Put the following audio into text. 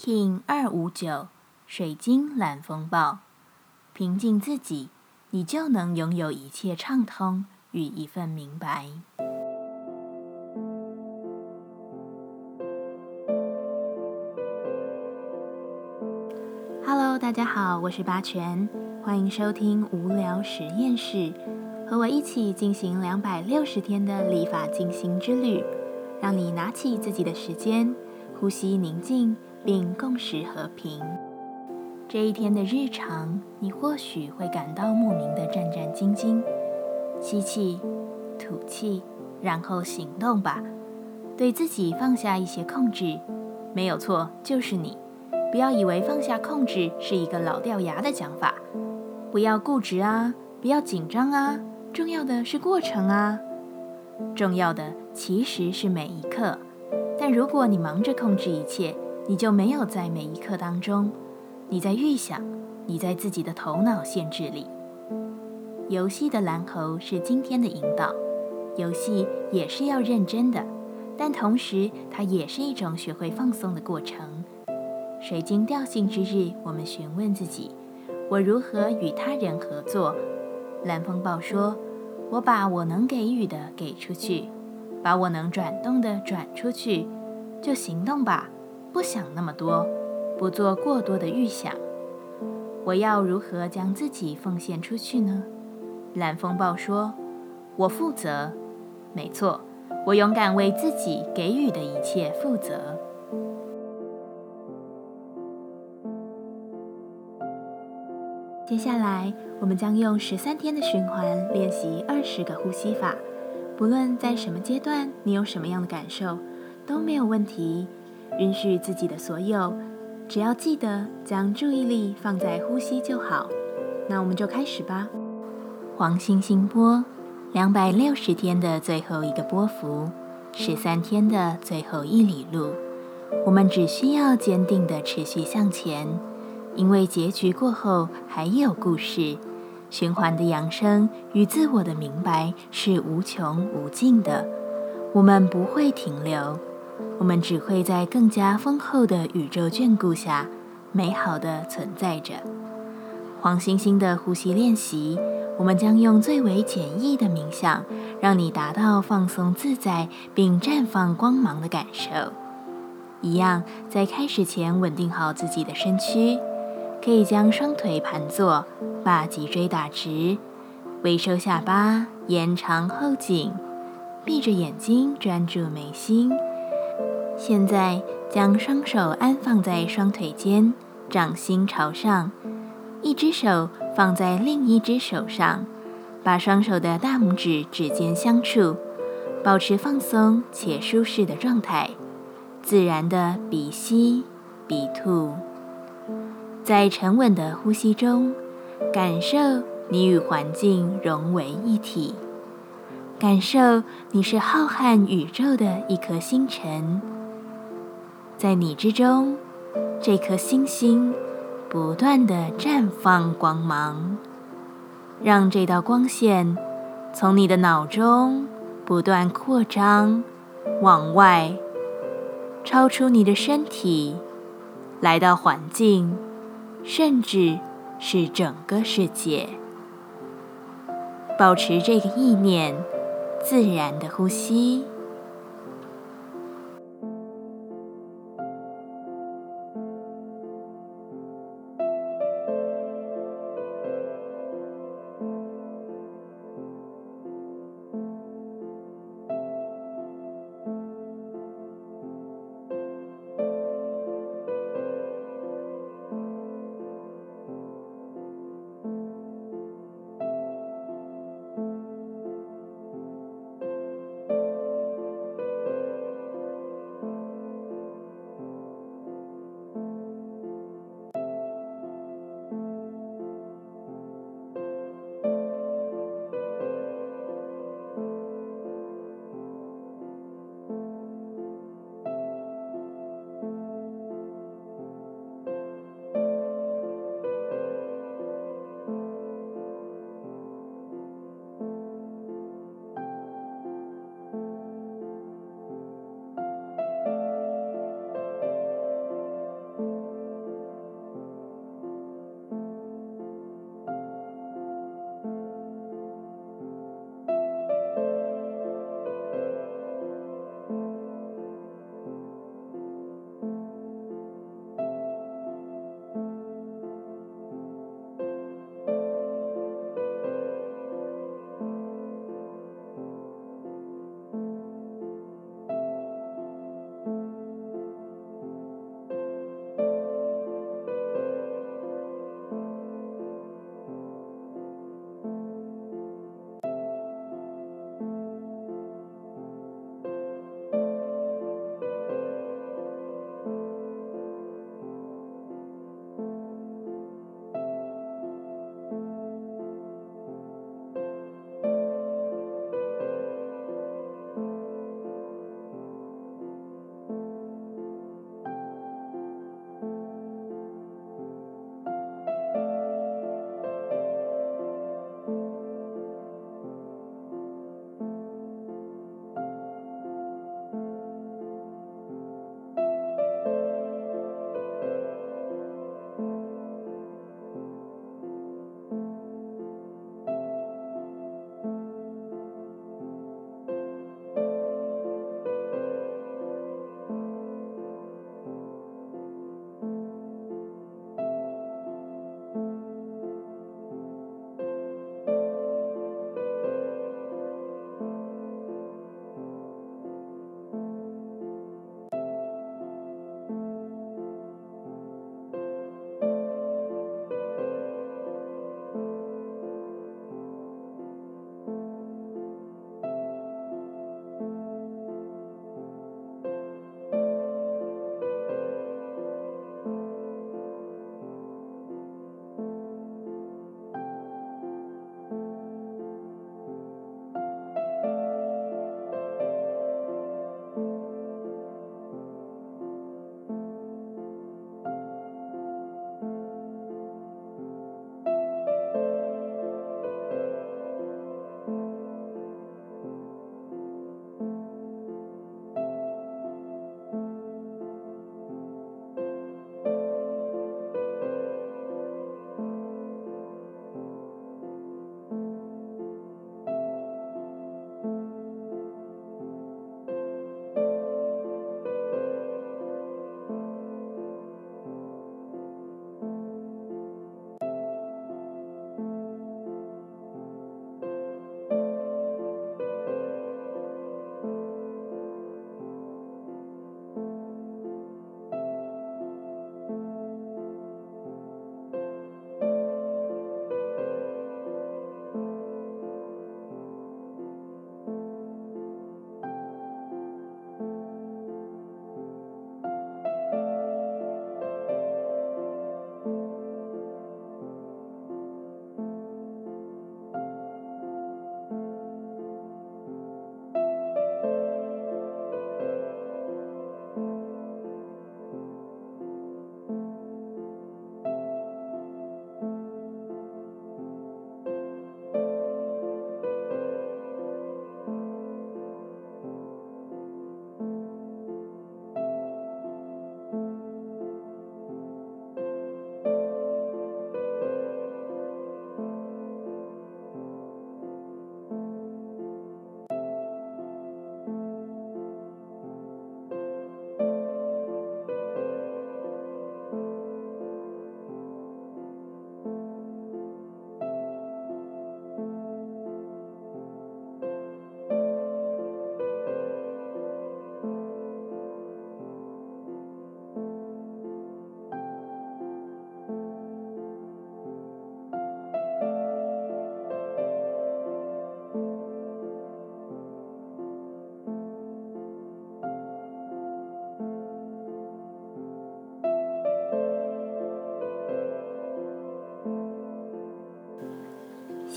King 二五九水晶蓝风暴，平静自己，你就能拥有一切畅通与一份明白。Hello，大家好，我是八全，欢迎收听无聊实验室，和我一起进行两百六十天的立法进行之旅，让你拿起自己的时间，呼吸宁静。并共识和平。这一天的日常，你或许会感到莫名的战战兢兢。吸气，吐气，然后行动吧。对自己放下一些控制，没有错，就是你。不要以为放下控制是一个老掉牙的讲法。不要固执啊，不要紧张啊。重要的是过程啊。重要的其实是每一刻。但如果你忙着控制一切，你就没有在每一刻当中，你在预想，你在自己的头脑限制里。游戏的蓝猴是今天的引导，游戏也是要认真的，但同时它也是一种学会放松的过程。水晶调性之日，我们询问自己：我如何与他人合作？蓝风暴说：我把我能给予的给出去，把我能转动的转出去，就行动吧。不想那么多，不做过多的预想。我要如何将自己奉献出去呢？蓝风暴说：“我负责。没错，我勇敢为自己给予的一切负责。”接下来，我们将用十三天的循环练习二十个呼吸法。不论在什么阶段，你有什么样的感受，都没有问题。允许自己的所有，只要记得将注意力放在呼吸就好。那我们就开始吧。黄星星波，两百六十天的最后一个波幅，十三天的最后一里路，我们只需要坚定的持续向前，因为结局过后还有故事。循环的扬升与自我的明白是无穷无尽的，我们不会停留。我们只会在更加丰厚的宇宙眷顾下，美好的存在着。黄星星的呼吸练习，我们将用最为简易的冥想，让你达到放松自在并绽放光芒的感受。一样，在开始前稳定好自己的身躯，可以将双腿盘坐，把脊椎打直，微收下巴，延长后颈，闭着眼睛专注眉心。现在将双手安放在双腿间，掌心朝上，一只手放在另一只手上，把双手的大拇指指尖相触，保持放松且舒适的状态，自然的鼻吸鼻吐，在沉稳的呼吸中，感受你与环境融为一体，感受你是浩瀚宇宙的一颗星辰。在你之中，这颗星星不断的绽放光芒，让这道光线从你的脑中不断扩张，往外，超出你的身体，来到环境，甚至是整个世界。保持这个意念，自然的呼吸。